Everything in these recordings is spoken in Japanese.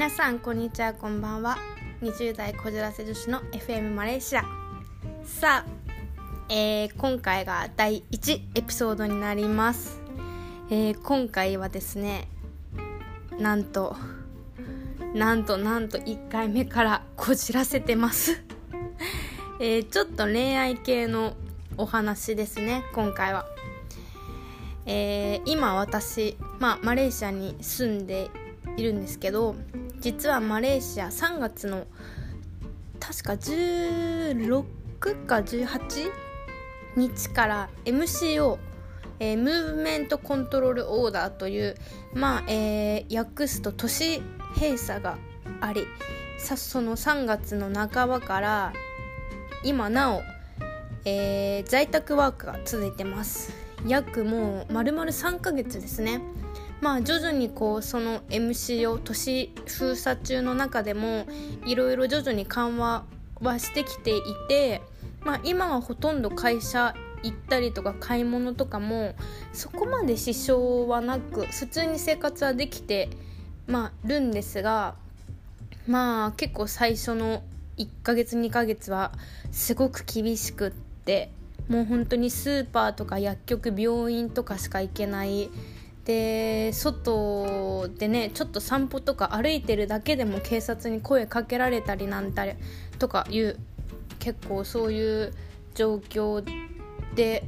皆さんこんにちはこんばんは。20代こじらせ女子の FM マレーシア。さあ、えー、今回が第1エピソードになります、えー、今回はですねなんとなんとなんと1回目からこじらせてます。えー、ちょっと恋愛系のお話ですね今回は。えー、今私、まあ、マレーシアに住んでいるんですけど実はマレーシア3月の確か16か18日から MCO えー、ムーブメントコントロールオーダーという、まあえー、訳すと都市閉鎖がありさその3月の半ばから今なお、えー、在宅ワークが続いてます。約もう丸々3ヶ月ですね。まあ徐々にこうその MC を都市封鎖中の中でもいろいろ徐々に緩和はしてきていて、まあ、今はほとんど会社行ったりとか買い物とかもそこまで支障はなく普通に生活はできて、まあ、るんですがまあ結構最初の1ヶ月2ヶ月はすごく厳しくってもう本当にスーパーとか薬局病院とかしか行けないで外でねちょっと散歩とか歩いてるだけでも警察に声かけられたりなんたりとかいう結構そういう状況で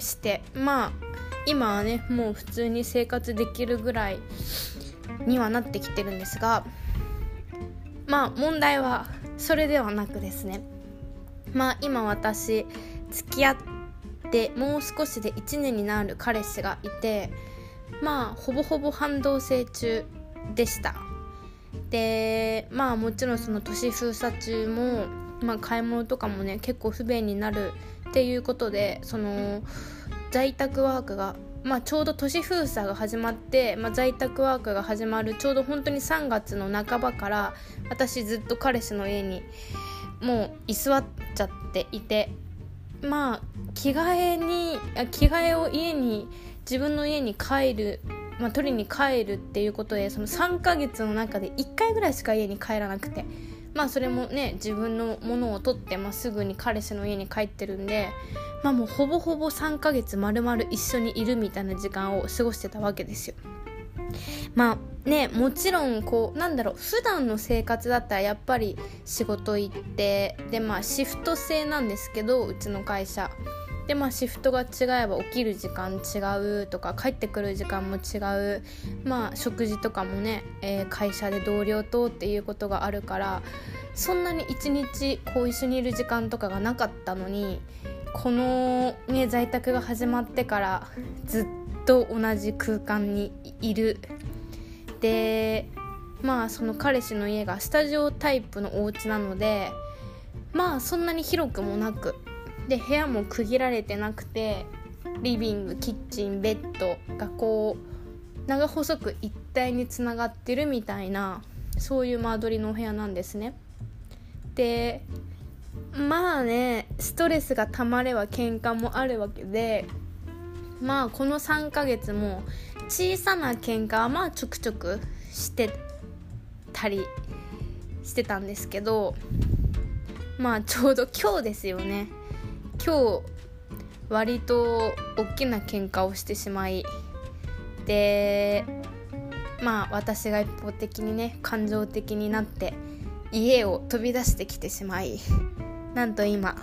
してまあ今はねもう普通に生活できるぐらいにはなってきてるんですがまあ問題はそれではなくですね。まあ今私付き合ってもう少しで1年になる彼氏がいてまあほぼほぼ半同棲中でした。でまあもちろんその都市封鎖中も、まあ、買い物とかもね結構不便になるっていうことでその在宅ワークが、まあ、ちょうど都市封鎖が始まって、まあ、在宅ワークが始まるちょうど本当に3月の半ばから私ずっと彼氏の家にもう居座っちゃっていてまあ着替えに着替えを家に自分の家に帰る、まあ、取りに帰るっていうことでその3ヶ月の中で1回ぐらいしか家に帰らなくてまあそれもね自分のものを取って、まあ、すぐに彼氏の家に帰ってるんでまあもうほぼほぼ3ヶ月まるまる一緒にいるみたいな時間を過ごしてたわけですよ。まあねもちろんこうなんだろう普段の生活だったらやっぱり仕事行ってでまあシフト制なんですけどうちの会社でまあシフトが違えば起きる時間違うとか帰ってくる時間も違う。まあ食事とかもね、えー、会社で同僚とっていうことがあるからそんなに一日こう一緒にいる時間とかがなかったのにこの、ね、在宅が始まってからずっと同じ空間にいる。でまあその彼氏の家がスタジオタイプのお家なのでまあそんなに広くもなくで部屋も区切られてなくてリビングキッチンベッドがこう長細く一体につながってるみたいなそういう間取りのお部屋なんですね。でまあねストレスがたまれば喧嘩もあるわけでまあこの3ヶ月も小さな喧嘩はまあちょくちょくしてたりしてたんですけどまあちょうど今日ですよね。今日割と大きな喧嘩をしてしまいでまあ私が一方的にね感情的になって家を飛び出してきてしまいなんと今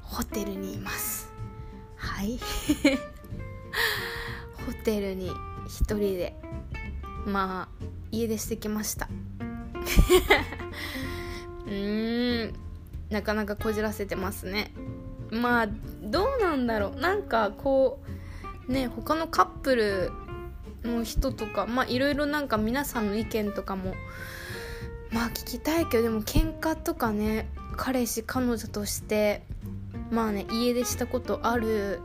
ホテルにいます。はい。ホテルに一人でまあ家出してきました。うーんなかなかこじらせてますね。まあどうなんだろう。なんかこうね他のカップルの人とかまあいろいろなんか皆さんの意見とかもまあ聞きたいけどでも喧嘩とかね彼氏彼女としてまあね家出したことある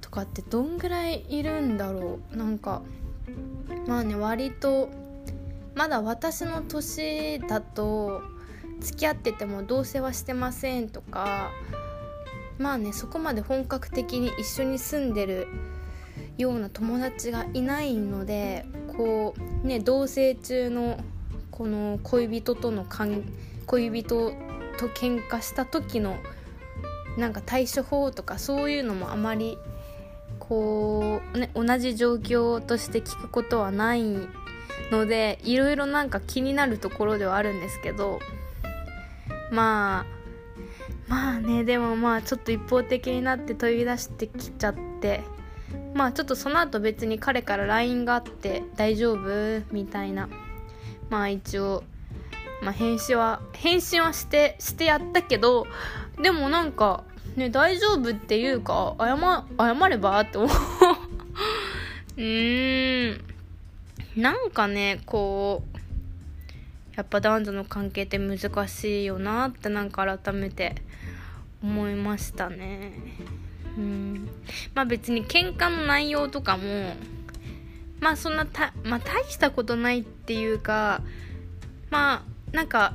とかってどんぐらいいるんだろう。なんかまあね割とまだ私の年だと付き合ってても同棲はしてませんとかまあねそこまで本格的に一緒に住んでるような友達がいないのでこうね同棲中のこの恋人との恋人と喧嘩した時のなんか対処法とかそういうのもあまりこう、ね、同じ状況として聞くことはないのでいろいろなんか気になるところではあるんですけどまあまあねでもまあちょっと一方的になって飛び出してきちゃってまあちょっとその後別に彼から LINE があって大丈夫みたいな。まあ一応まあ返信は返信はしてしてやったけどでもなんかね大丈夫っていうか謝謝ればって思う。うーん。なんかねこうやっぱ男女の関係って難しいよなってなんか改めて思いましたね。うん。まあ別に喧嘩の内容とかもまあそんなた、まあ、大したことないっていうかまあなんか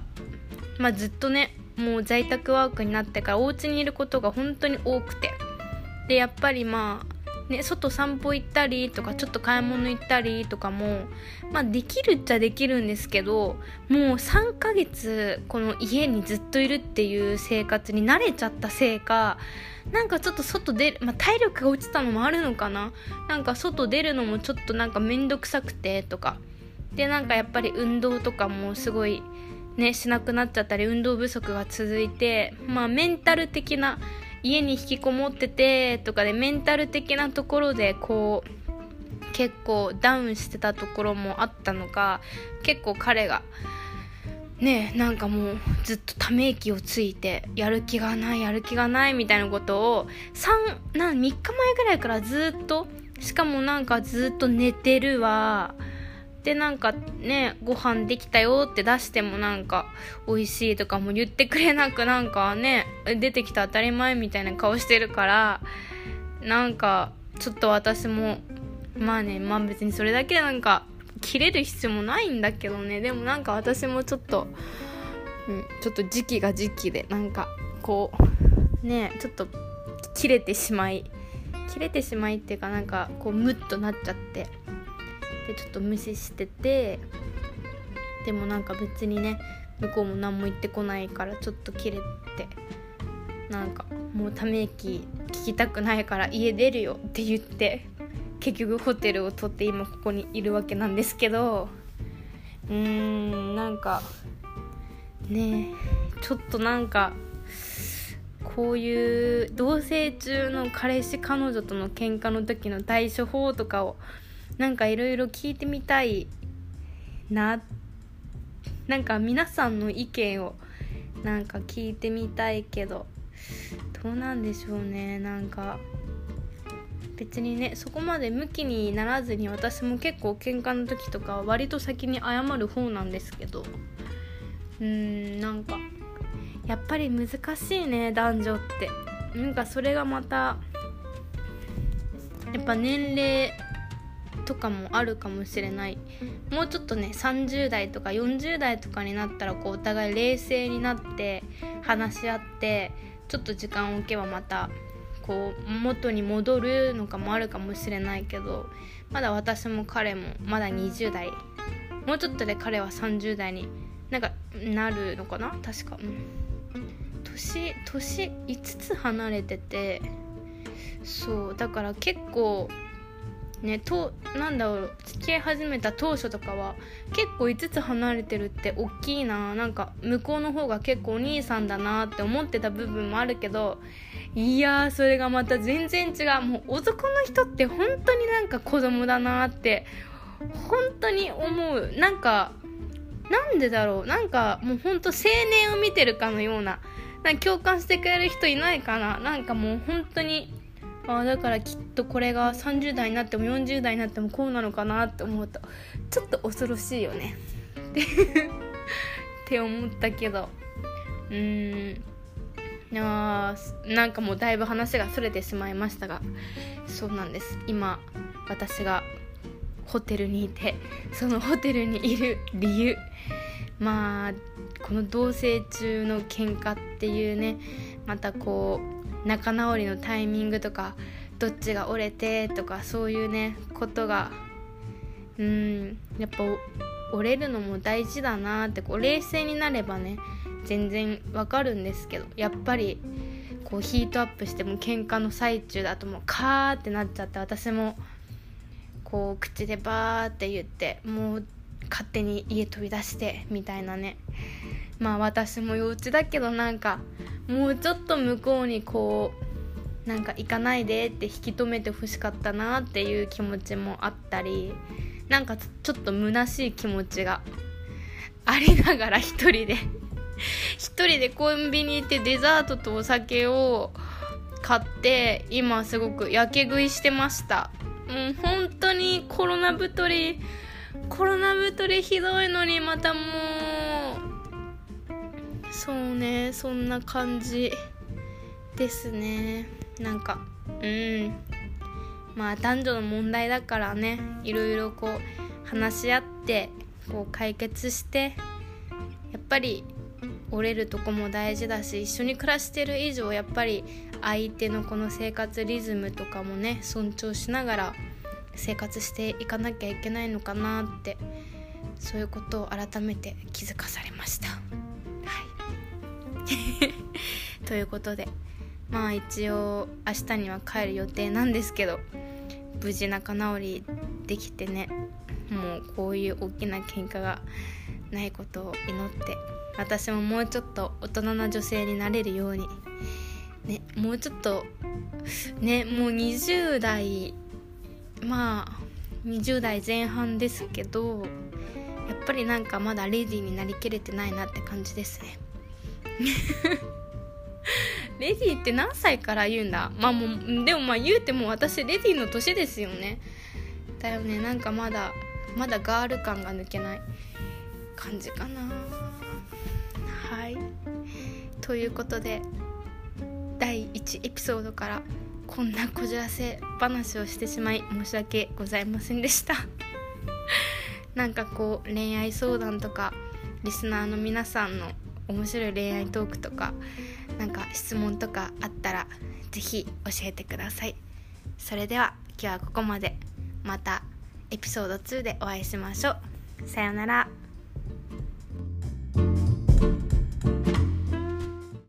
まあずっとねもう在宅ワークになってからお家にいることが本当に多くて。でやっぱりまあね、外散歩行ったりとかちょっと買い物行ったりとかも、まあ、できるっちゃできるんですけどもう3ヶ月この家にずっといるっていう生活に慣れちゃったせいかなんかちょっと外出る、まあ、体力が落ちたのもあるのかな。なんか外出るのもちょっとなんか面倒くさくてとか。でなんかやっぱり運動とかもすごいねしなくなっちゃったり運動不足が続いてまあメンタル的な家に引きこもっててとかでメンタル的なところでこう結構ダウンしてたところもあったのか結構彼がねなんかもうずっとため息をついてやる気がないやる気がないみたいなことを3な3日前ぐらいからずっとしかもなんかずっと寝てるわ。でなんかねご飯できたよって出してもなんか美味しいとかも言ってくれなくなんかね 出てきた当たり前みたいな顔してるからなんかちょっと私もまあねまあ別にそれだけでなんか切れる必要もないんだけどね。でもなんか私もちょっと、うん、ちょっと時期が時期でなんかこうねちょっと切れてしまい切れてしまいっていうかなんかこうムッとなっちゃって。でちょっと無視しててでもなんか別にね向こうも何も言ってこないからちょっと切れてなんかもうため息聞きたくないから家出るよって言って結局ホテルを取って今ここにいるわけなんですけどうーんなんかねえちょっとなんかこういう同棲中の彼氏彼女との喧嘩の時の対処法とかをなんかいろいろ聞いてみたいな。なんか皆さんの意見をなんか聞いてみたいけどどうなんでしょうね。なんか別にねそこまで向きにならずに私も結構喧嘩の時とか割と先に謝る方なんですけど。うーんなんかやっぱり難しいね男女って。なんかそれがまたやっぱ年齢とかもあるかもしれない。もうちょっとね30代とか40代とかになったらこうお互い冷静になって話し合ってちょっと時間を置けばまたこう元に戻るのかもあるかもしれないけどまだ私も彼もまだ20代。もうちょっとで彼は30代になんかなるのかな？確か。年年5つ離れててそうだから結構ねとなんだろう付き合い始めた当初とかは結構5つ離れてるって大きいななんか向こうの方が結構お兄さんだなって思ってた部分もあるけどいやそれがまた全然違う。もう男の人って本当になんか子供だなって本当に思う。なんかなんでだろう。なんかもうほんと青年を見てるかのようななんか共感してくれる人いないかな。なんかもう本当にあだからきっとこれが30代になっても40代になってもこうなのかなって思うとちょっと恐ろしいよね。って思ったけど。うーん。あなんかもうだいぶ話がそれてしまいましたが。そうなんです。今私がホテルにいてそのホテルにいる理由。まあこの同棲中の喧嘩っていうね。またこう仲直りのタイミングとかどっちが折れてとかそういうねことがうんやっぱ折れるのも大事だなってこう冷静になればね全然わかるんですけどやっぱりこうヒートアップしても喧嘩の最中だともうカーってなっちゃって私もこう口でバーって言ってもう勝手に家飛び出してみたいなね。まあ私も幼稚だけどなんかもうちょっと向こうにこうなんか行かないでって引き止めてほしかったなっていう気持ちもあったりなんかちょっと虚しい気持ちがありながら一人で一人でコンビニ行ってデザートとお酒を買って今すごくやけ食いしてました。もう本当にコロナ太りコロナ太りひどいのにまたもうそうねそんな感じですね。なんかうん。まあ男女の問題だからね。いろいろこう話し合ってこう解決してやっぱり折れるとこも大事だし一緒に暮らしてる以上やっぱり相手のこの生活リズムとかもね尊重しながら生活していかなきゃいけないのかなってそういうことを改めて気づかされました。ということでまあ一応明日には帰る予定なんですけど無事仲直りできてねもうこういう大きな喧嘩がないことを祈って私ももうちょっと大人な女性になれるようにねもうちょっとねもう20代まあ20代前半ですけどやっぱりなんかまだレディーになりきれてないなって感じですね。レディーって何歳から言うんだ？まあもうでもまあ言うても私レディーの年ですよね。だよね。なんかまだまだガール感が抜けない感じかな。はい。ということで第1エピソードからこんなこじらせ話をしてしまい申し訳ございませんでした。なんかこう恋愛相談とかリスナーの皆さんの面白い恋愛トークとかなんか質問とかあったら是非教えてください。それでは今日はここまで。またエピソード2でお会いしましょう。さようなら。